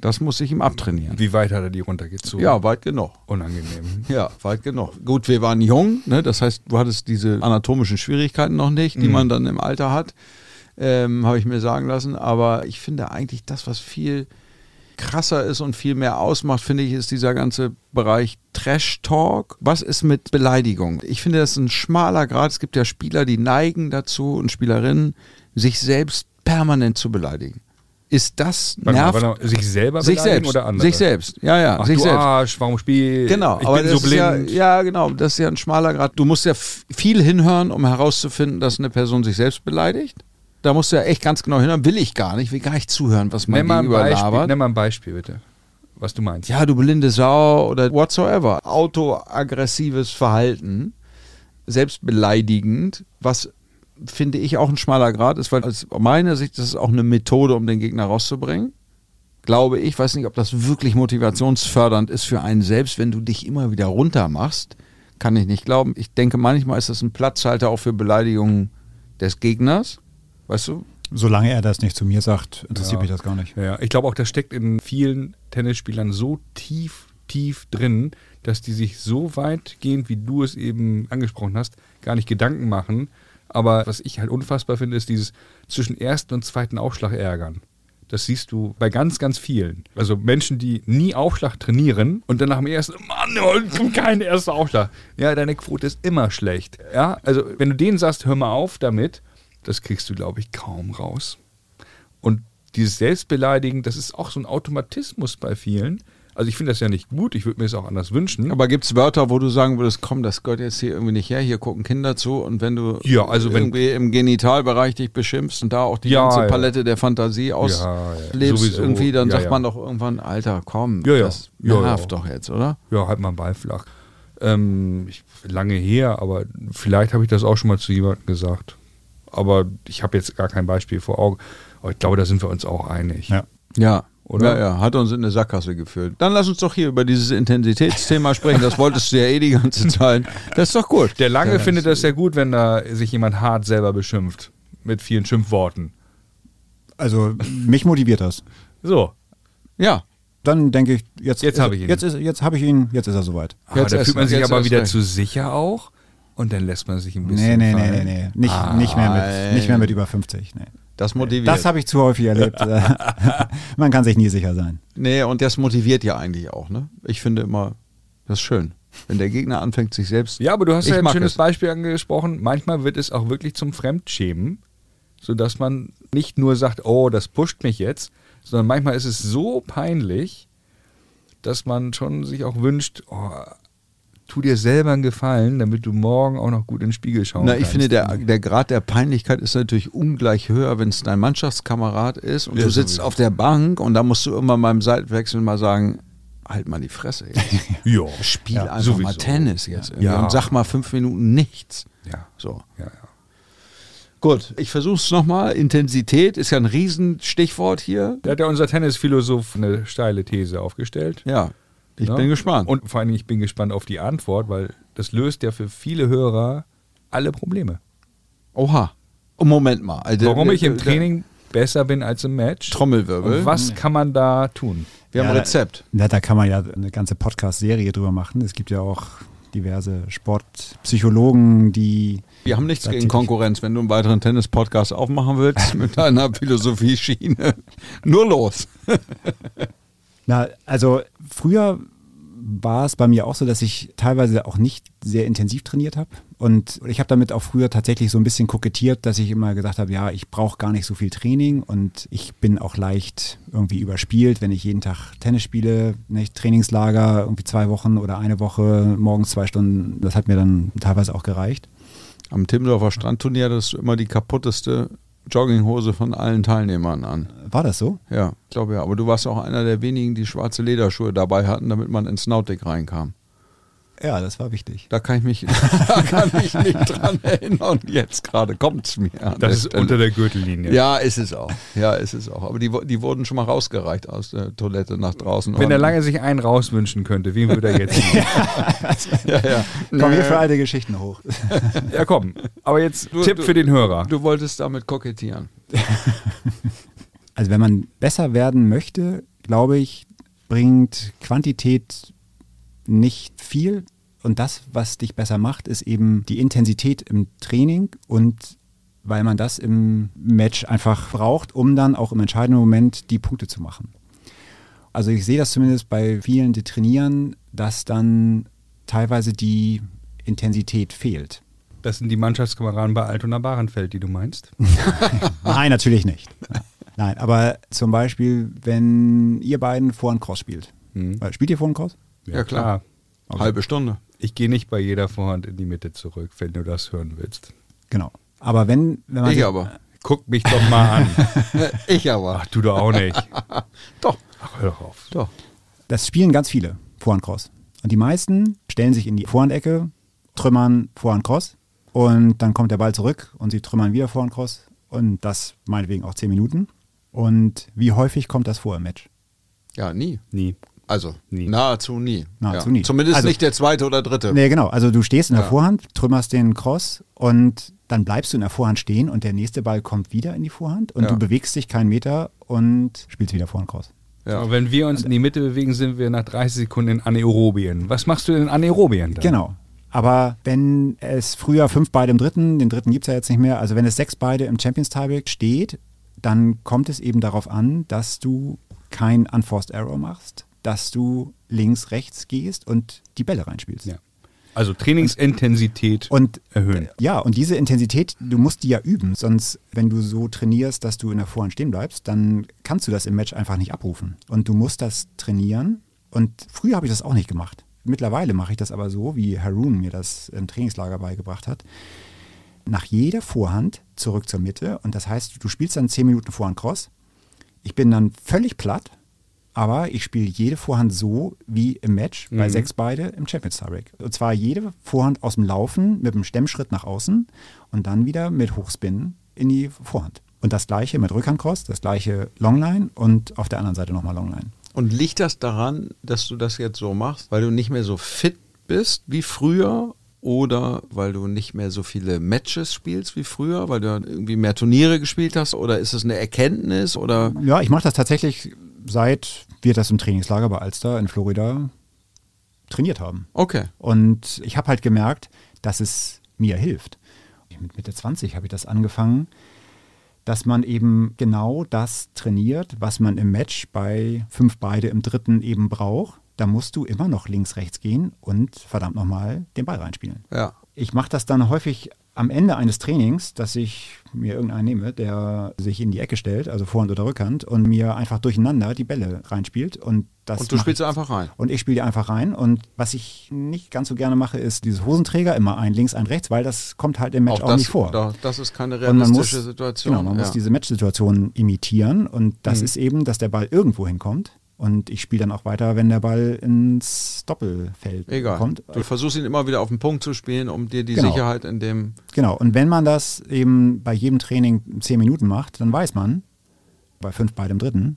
Das muss ich ihm abtrainieren. Wie weit hat er die runtergezogen? Ja, weit genug. Unangenehm. Ja, weit genug. Gut, wir waren jung, ne? das heißt, du hattest diese anatomischen Schwierigkeiten noch nicht, die Mhm. man dann im Alter hat, ähm, habe ich mir sagen lassen. Aber ich finde eigentlich das, was viel krasser ist und viel mehr ausmacht, finde ich, ist dieser ganze Bereich Trash-Talk. Was ist mit Beleidigung? Ich finde, das ist ein schmaler Grad. Es gibt ja Spieler, die neigen dazu und Spielerinnen, sich selbst permanent zu beleidigen. Ist das nervt? mal, sich selber sich beleidigen selbst, oder andere? sich selbst, ja, ja, Ach sich du selbst. Arsch, warum spiel Genau, ich aber bin so ist ja, blind. ja, genau, das ist ja ein schmaler Grad. Du musst ja viel hinhören, um herauszufinden, dass eine Person sich selbst beleidigt. Da musst du ja echt ganz genau hinhören. Will ich gar nicht, will gar nicht zuhören, was mein Nenn Gegenüber labert. nenn mal ein Beispiel, bitte. Was du meinst. Ja, du blinde Sau oder whatsoever. Autoaggressives Verhalten, selbstbeleidigend, was finde ich auch ein schmaler Grad ist, weil aus meiner Sicht ist es auch eine Methode, um den Gegner rauszubringen. Glaube ich, weiß nicht, ob das wirklich motivationsfördernd ist für einen selbst, wenn du dich immer wieder runter machst. Kann ich nicht glauben. Ich denke, manchmal ist das ein Platzhalter auch für Beleidigungen des Gegners. Weißt du? Solange er das nicht zu mir sagt, interessiert Ja. mich das gar nicht. Ja, ich glaube auch, das steckt in vielen Tennisspielern so tief, tief drin, dass die sich so weitgehend, wie du es eben angesprochen hast, gar nicht Gedanken machen. Aber was ich halt unfassbar finde, ist dieses zwischen ersten und zweiten Aufschlag ärgern. Das siehst du bei ganz, ganz vielen. Also Menschen, die nie Aufschlag trainieren und dann nach dem ersten, Mann, kommt kein erster Aufschlag. Ja, deine Quote ist immer schlecht. Ja, also wenn du denen sagst, hör mal auf damit, das kriegst du, glaube ich, kaum raus. Und dieses Selbstbeleidigen, das ist auch so ein Automatismus bei vielen. Also ich finde das ja nicht gut, ich würde mir das auch anders wünschen. Aber gibt es Wörter, wo du sagen würdest, komm, das gehört jetzt hier irgendwie nicht her, hier gucken Kinder zu und wenn du Ja, also wenn- irgendwie im Genitalbereich dich beschimpfst und da auch die Ja, ganze ja. Palette der Fantasie ja, auslebst irgendwie, dann Ja, sagt ja. man doch irgendwann, Alter, komm, Ja, ja. das Ja, ja. nervt doch jetzt, oder? Ja, halt mal einen Ball flach. Ähm, ich, lange her, aber vielleicht habe ich das auch schon mal zu jemandem gesagt. Aber ich habe jetzt gar kein Beispiel vor Augen. Aber ich glaube, da sind wir uns auch einig. Ja. Ja. Oder? Ja, ja, hat uns in eine Sackgasse geführt. Dann lass uns doch hier über dieses Intensitätsthema sprechen. Das wolltest du ja eh die ganze Zeit. Das ist doch gut. Der Lange Ja, findet das sehr gut, wenn da sich jemand hart selber beschimpft. Mit vielen Schimpfworten. Also mich motiviert das. So. Ja. Dann denke ich, jetzt, Jetzt ist- hab ich ihn. Jetzt, ist, jetzt habe ich ihn, jetzt ist er soweit. Aber Jetzt da fühlt man sich jetzt aber wieder recht. zu sicher auch. Und dann lässt man sich ein Nee, bisschen. nee, nee, nee, fallen. nee. Nicht, Ah, nicht, mehr mit, nicht mehr mit über 50. Nee. Das motiviert. Das habe ich zu häufig erlebt. Man kann sich nie sicher sein. Nee, und das motiviert ja eigentlich auch, ne? Ich finde immer, das ist schön. Wenn der Gegner anfängt, sich selbst. Ja, aber du hast ja ein schönes es. Beispiel angesprochen. Manchmal wird es auch wirklich zum Fremdschämen, sodass man nicht nur sagt, oh, das pusht mich jetzt, sondern manchmal ist es so peinlich, dass man schon sich auch wünscht, oh, tu dir selber einen Gefallen, damit du morgen auch noch gut in den Spiegel schauen Na, ich kannst. finde, der, der Grad der Peinlichkeit ist natürlich ungleich höher, wenn es dein Mannschaftskamerad ist und Ja, du sitzt sowieso. auf der Bank und da musst du immer beim Seitenwechsel mal sagen, halt mal die Fresse. Ja. Spiel Ja, einfach sowieso. mal Tennis jetzt. Ja. Und sag mal fünf Minuten nichts. Ja. So. Ja, ja. Gut, ich versuche es nochmal. Intensität ist ja ein Riesenstichwort hier. Da hat ja unser Tennisphilosoph eine steile These aufgestellt. Ja, ich Ne? bin gespannt. Und vor allen Dingen, ich bin gespannt auf die Antwort, weil das löst ja für viele Hörer alle Probleme. Oha. Oh, Moment mal. Also, Warum der- ich im der- Training besser bin als im Match. Trommelwirbel. Und was kann man da tun? Wir haben Ja, ein Rezept. Da, da kann man ja eine ganze Podcast-Serie drüber machen. Es gibt ja auch diverse Sportpsychologen, die Wir haben nichts gegen. Konkurrenz. Wenn du einen weiteren Tennis-Podcast aufmachen willst mit deiner Philosophie-Schiene, nur los. Na, also früher war es bei mir auch so, dass ich teilweise auch nicht sehr intensiv trainiert habe. Und ich habe damit auch früher tatsächlich so ein bisschen kokettiert, dass ich immer gesagt habe, ja, ich brauche gar nicht so viel Training und ich bin auch leicht irgendwie überspielt, wenn ich jeden Tag Tennis spiele, nicht Trainingslager, irgendwie zwei Wochen oder eine Woche, morgens zwei Stunden, das hat mir dann teilweise auch gereicht. Am Timmendorfer Strandturnier hattest du immer die kaputteste Jogginghose von allen Teilnehmern an. War das so? Ja, ich glaube ja. Aber du warst auch einer der wenigen, die schwarze Lederschuhe dabei hatten, damit man ins Nautic reinkam. Ja, das war wichtig. Da kann ich mich da kann ich nicht dran erinnern. Jetzt gerade kommt es mir. der Das ist Stelle. unter der Gürtellinie. Ja, ist es auch. Ja, ist es auch. Aber die, die wurden schon mal rausgereicht aus der Toilette nach draußen. Wenn er lange sich einen rauswünschen könnte, wen würde er jetzt ja, ja. Komm hier für alte Geschichten hoch. ja, komm. Aber jetzt Du- Tipp du- für den Hörer. Du wolltest damit kokettieren. Also wenn man besser werden möchte, glaube ich, bringt Quantität nicht viel. Und das, was dich besser macht, ist eben die Intensität im Training und weil man das im Match einfach braucht, um dann auch im entscheidenden Moment die Punkte zu machen. Also ich sehe das zumindest bei vielen, die trainieren, dass dann teilweise die Intensität fehlt. Das sind die Mannschaftskameraden bei Altona Bahrenfeld, die du meinst. Nein, natürlich nicht. Nein, aber zum Beispiel, wenn ihr beiden vor Cross spielt. Hm. Äh, Spielt ihr vor Cross? Ja, klar. Halbe Stunde. Ich gehe nicht bei jeder Vorhand in die Mitte zurück, wenn du das hören willst. Genau. Aber wenn, wenn man Ich aber. Guck mich doch mal an. Ich aber. Ach, du doch auch nicht. Doch, Ach, hör doch auf. doch. das spielen ganz viele Vorhand Cross. Und die meisten stellen sich in die Vorhandecke, trümmern Vorhand Cross und dann kommt der Ball zurück und sie trümmern wieder Vorhand Cross und das meinetwegen auch zehn Minuten. Und wie häufig kommt das vor im Match? Ja, nie. Nie. Also Nie. nahezu nie. Nahezu ja. nie. Zumindest Also- nicht der zweite oder dritte. Nee, genau. Also du stehst in der Ja. Vorhand, trümmerst den Cross und dann bleibst du in der Vorhand stehen und der nächste Ball kommt wieder in die Vorhand und Ja. du bewegst dich keinen Meter und spielst wieder Vorhand Cross. Ja. Aber wenn wir uns in die Mitte bewegen, sind wir nach 30 Sekunden in Anaerobien. Was machst du denn in Anaerobien dann? Genau. Aber wenn es früher fünf Beide im dritten, den dritten gibt es ja jetzt nicht mehr, also wenn es sechs Beide im Champions Tiebreak steht, dann kommt es eben darauf an, dass du kein Unforced Error machst, dass du links, rechts gehst und die Bälle reinspielst. Ja. Also Trainingsintensität Und erhöhen. Ja, und diese Intensität, du musst die ja üben. Sonst, wenn du so trainierst, dass du in der Vorhand stehen bleibst, dann kannst du das im Match einfach nicht abrufen. Und du musst das trainieren. Und früher habe ich das auch nicht gemacht. Mittlerweile mache ich das aber so, wie Harun mir das im Trainingslager beigebracht hat. Nach jeder Vorhand zurück zur Mitte. Und das heißt, du spielst dann 10 Minuten Vorhand Cross. Ich bin dann völlig platt, aber ich spiele jede Vorhand so wie im Match bei Mhm. sechs beide im Champions Tiebreak. Und zwar jede Vorhand aus dem Laufen mit einem Stemmschritt nach außen und dann wieder mit Hochspin in die Vorhand. Und das gleiche mit Rückhandcross, das gleiche Longline und auf der anderen Seite nochmal Longline. Und liegt das daran, dass du das jetzt so machst, weil du nicht mehr so fit bist wie früher oder weil du nicht mehr so viele Matches spielst wie früher, weil du irgendwie mehr Turniere gespielt hast oder ist es eine Erkenntnis oder Ja, ich mache das tatsächlich seit wir das im Trainingslager bei Alster in Florida trainiert haben. okay. Und ich habe halt gemerkt, dass es mir hilft. Mit Mitte 20 habe ich das angefangen, dass man eben genau das trainiert, was man im Match bei fünf Beide im dritten eben braucht. Da musst du immer noch links, rechts gehen und verdammt nochmal den Ball reinspielen. Ja. Ich mache das dann häufig am Ende eines Trainings, dass ich mir irgendeinen nehme, der sich in die Ecke stellt, also Vorhand oder Rückhand, und mir einfach durcheinander die Bälle reinspielt. Und, das Und du spielst ich. einfach rein. Und ich spiele die einfach rein. Und was ich nicht ganz so gerne mache, ist dieses Hosenträger, immer ein links, ein rechts, weil das kommt halt im Match auch, das, nicht vor. da- Das ist keine realistische muss, Situation. Genau, man ja. muss diese Matchsituation imitieren. Und das Mhm. ist eben, dass der Ball irgendwo hinkommt Und ich spiele dann auch weiter, wenn der Ball ins Doppelfeld Egal. kommt. Du versuchst ihn immer wieder auf den Punkt zu spielen, um dir die Genau. Sicherheit in dem. Genau. Und wenn man das eben bei jedem Training zehn Minuten macht, dann weiß man, bei fünf bei dem dritten,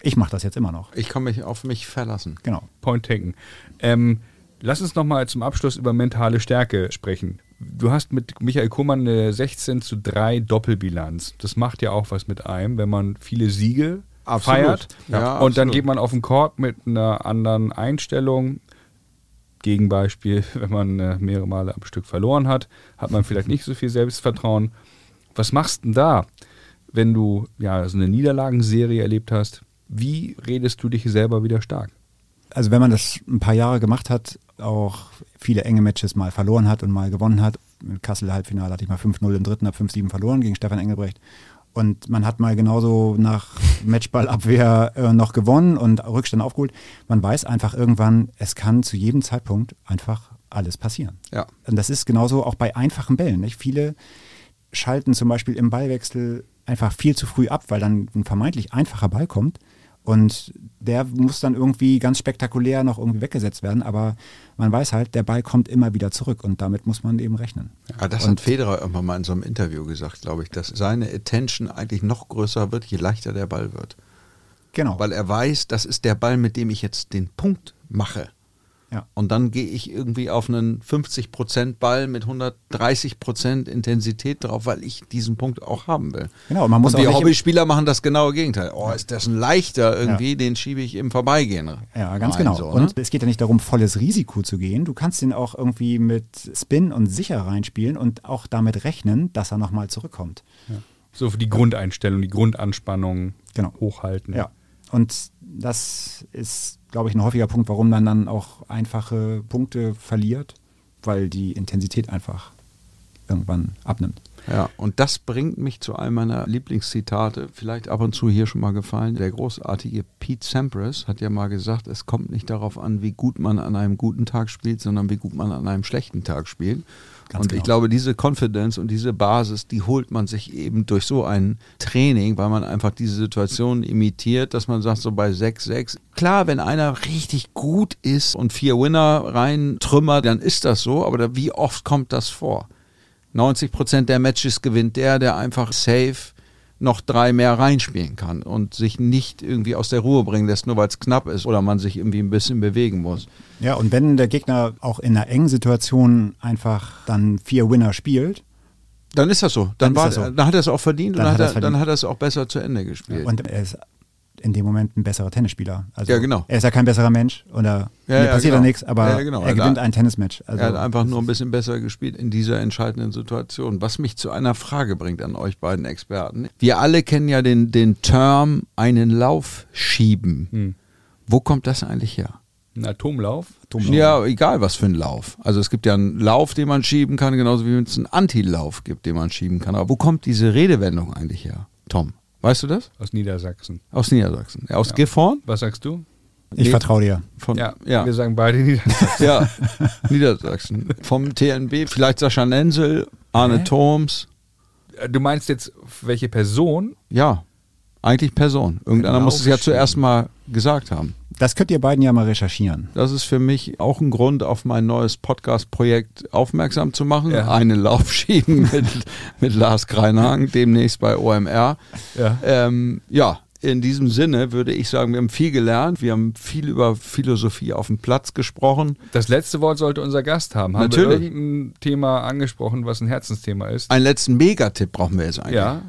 ich mache das jetzt immer noch. Ich kann mich auf mich verlassen. Genau. Point taken. Ähm, lass uns nochmal zum Abschluss über mentale Stärke sprechen. Du hast mit Michael Kuhmann eine 16 zu 3 Doppelbilanz. Das macht ja auch was mit einem, wenn man viele Siege. Feiert. Ja, und dann geht man auf den Court mit einer anderen Einstellung. Gegenbeispiel, wenn man äh, mehrere Male am Stück verloren hat, hat man vielleicht nicht so viel Selbstvertrauen. Was machst du denn da, wenn du ja so eine Niederlagenserie erlebt hast? Wie redest du dich selber wieder stark? Also wenn man das ein paar Jahre gemacht hat, auch viele enge Matches mal verloren hat und mal gewonnen hat. Mit Kassel Halbfinale hatte ich mal 5-0 im dritten, habe 5-7 verloren gegen Stefan Engelbrecht. Und man hat mal genauso nach Matchballabwehr äh, noch gewonnen und Rückstand aufgeholt. Man weiß einfach irgendwann, es kann zu jedem Zeitpunkt einfach alles passieren. Ja. Und das ist genauso auch bei einfachen Bällen. Nicht? Viele schalten zum Beispiel im Ballwechsel einfach viel zu früh ab, weil dann ein vermeintlich einfacher Ball kommt. Und der muss dann irgendwie ganz spektakulär noch irgendwie weggesetzt werden. Aber man weiß halt, der Ball kommt immer wieder zurück und damit muss man eben rechnen. Ja, das hat Federer irgendwann mal in so einem Interview gesagt, glaube ich, dass seine Attention eigentlich noch größer wird, je leichter der Ball wird. Genau. Weil er weiß, das ist der Ball, mit dem ich jetzt den Punkt mache. Ja. Und dann gehe ich irgendwie auf einen 50% Ball mit 130% Intensität drauf, weil ich diesen Punkt auch haben will. Genau, man muss und die Hobbyspieler machen das genaue Gegenteil. Oh, ist das ein leichter irgendwie, den schiebe ich im Vorbeigehen. Ja, ganz genau. So, und ne? es geht ja nicht darum, volles Risiko zu gehen. Du kannst ihn auch irgendwie mit Spin und sicher reinspielen und auch damit rechnen, dass er nochmal zurückkommt. So für die Grundeinstellung, die Grundanspannung Genau. hochhalten. Ja. Und das ist, glaube ich, ein häufiger Punkt, warum man dann auch einfache Punkte verliert, weil die Intensität einfach irgendwann abnimmt. Ja, und das bringt mich zu einem meiner Lieblingszitate, vielleicht ab und zu hier schon mal gefallen. Der großartige Pete Sampras hat ja mal gesagt, es kommt nicht darauf an, wie gut man an einem guten Tag spielt, sondern wie gut man an einem schlechten Tag spielt. Ganz und ich genau. glaube, diese Confidence und diese Basis, die holt man sich eben durch so ein Training, weil man einfach diese Situation imitiert, dass man sagt, so bei 6-6, klar, wenn einer richtig gut ist und vier Winner rein trümmert, dann ist das so, aber wie oft kommt das vor? 90 Prozent der Matches gewinnt der, der einfach safe noch drei mehr reinspielen kann und sich nicht irgendwie aus der Ruhe bringen lässt, nur weil es knapp ist oder man sich irgendwie ein bisschen bewegen muss. Ja, und wenn der Gegner auch in einer engen Situation einfach dann vier Winner spielt, Dann ist das so. Dann Dann, war, das so. dann hat er es auch verdient Dann und hat dann er, dann verdient. hat er es auch besser zu Ende gespielt. und er ist in dem Moment ein besserer Tennisspieler. Also Ja, genau. Er ist ja kein besserer Mensch oder Ja, mir ja, passiert genau. ja nichts, aber Ja, genau. er Er gewinnt ein Tennismatch. Also er hat einfach nur ein bisschen besser gespielt in dieser entscheidenden Situation. Was mich zu einer Frage bringt an euch beiden Experten. Wir alle kennen ja den, den Term einen Lauf schieben. Hm. Wo kommt das eigentlich her? Ein Atomlauf? Atomlauf. Ja, egal was für ein Lauf. Also es gibt ja einen Lauf, den man schieben kann, genauso wie es einen Antilauf gibt, den man schieben kann. Aber wo kommt diese Redewendung eigentlich her, Tom? Weißt du das? Aus Niedersachsen. Aus Niedersachsen. Ja, aus Ja. Gifhorn? Was sagst du? ich Nee. vertraue dir. Von, Ja, ja. wir sagen beide Niedersachsen. ja, Niedersachsen. Vom TNB, vielleicht Sascha Nenzel, Arne Hä? Thoms. Du meinst jetzt, welche Person? Ja, eigentlich Person. Irgendeiner Lauf muss es ja zuerst mal gesagt haben. Das könnt ihr beiden ja mal recherchieren. Das ist für mich auch ein Grund, auf mein neues Podcast-Projekt aufmerksam zu machen. Ja. Einen Lauf schieben mit, mit Lars Kreinhagen, demnächst bei OMR. Ja. Ähm, ja, in diesem Sinne würde ich sagen, wir haben viel gelernt. Wir haben viel über Philosophie auf dem Platz gesprochen. Das letzte Wort sollte unser Gast haben. Haben Natürlich. wir irgendein Thema angesprochen, was ein Herzensthema ist? Einen letzten Megatipp brauchen wir jetzt eigentlich. ja,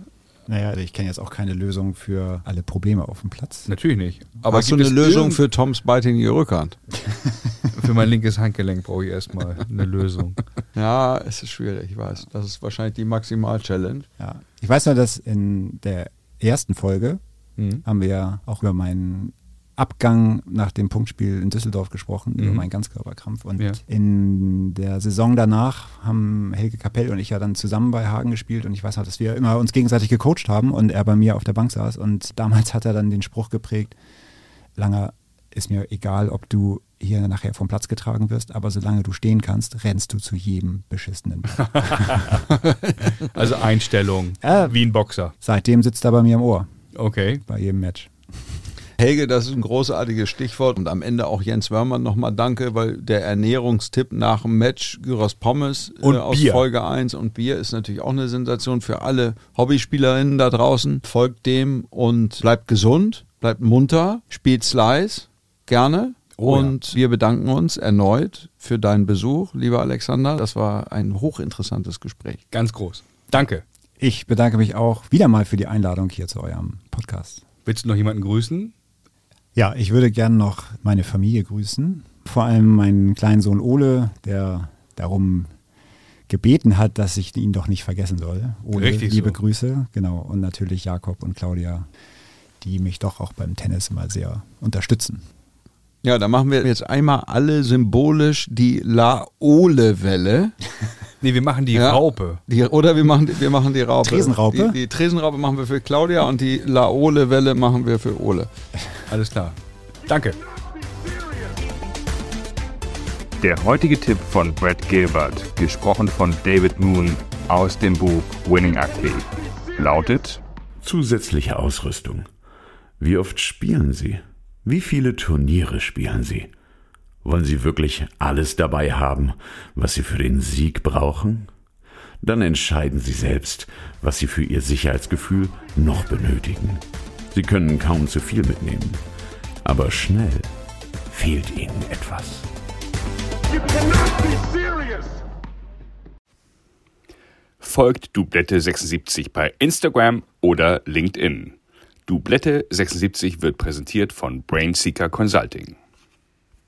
Naja, ich kenne jetzt auch keine Lösung für alle Probleme auf dem Platz. natürlich nicht. Aber Hast du eine es Lösung für Toms beitige Rückhand? für mein linkes Handgelenk brauche ich erstmal eine Lösung. Ja, es ist schwierig, ich weiß. Das ist wahrscheinlich die Maximal-Challenge. Ja. Ich weiß nur, dass in der ersten Folge Mhm. haben wir ja auch über meinen Abgang nach dem Punktspiel in Düsseldorf gesprochen, über Mhm. meinen Ganzkörperkrampf. Und Ja. in der Saison danach haben Helge Kapell und ich ja dann zusammen bei Hagen gespielt und ich weiß noch, dass wir immer uns gegenseitig gecoacht haben und er bei mir auf der Bank saß und damals hat er dann den Spruch geprägt, Langer, ist mir egal, ob du hier nachher vom Platz getragen wirst, aber solange du stehen kannst, rennst du zu jedem beschissenen. Also Einstellung, Ja. wie ein Boxer. Seitdem sitzt er bei mir im Ohr, Okay. bei jedem Match. Helge, das ist ein großartiges Stichwort und am Ende auch Jens Wörmann nochmal danke, weil der Ernährungstipp nach dem Match Gyros Pommes Und äh, aus Bier. Folge 1 und Bier ist natürlich auch eine Sensation für alle Hobbyspielerinnen da draußen. Folgt dem und bleibt gesund, bleibt munter, spielt Slice, gerne. Oh ja. und wir bedanken uns erneut für deinen Besuch, lieber Alexander. Das war ein hochinteressantes Gespräch. Ganz groß. Danke. Ich bedanke mich auch wieder mal für die Einladung hier zu eurem Podcast. Willst du noch jemanden grüßen? Ja, ich würde gerne noch meine Familie grüßen. Vor allem meinen kleinen Sohn Ole, der darum gebeten hat, dass ich ihn doch nicht vergessen soll. Ole, Richtig liebe so. Grüße. Genau. Und natürlich Jakob und Claudia, die mich doch auch beim Tennis immer sehr unterstützen. Ja, da machen wir jetzt einmal alle symbolisch die Laole-Welle. Nee, wir machen die Ja. Raupe. Die, oder wir machen, wir machen die Raupe. Tresenraupe? Die, die Tresenraupe machen wir für Claudia und die Laole-Welle machen wir für Ole. Alles klar. Danke. Der heutige Tipp von Brad Gilbert, gesprochen von David Moon aus dem Buch Winning Ugly, lautet: Zusätzliche Ausrüstung. Wie oft spielen Sie? Wie viele Turniere spielen Sie? Wollen Sie wirklich alles dabei haben, was Sie für den Sieg brauchen? Dann entscheiden Sie selbst, was Sie für Ihr Sicherheitsgefühl noch benötigen. Sie können kaum zu viel mitnehmen, aber schnell fehlt Ihnen etwas. Folgt Dublette 76 bei Instagram oder LinkedIn. Dublette 76 wird präsentiert von Brainseeker Consulting.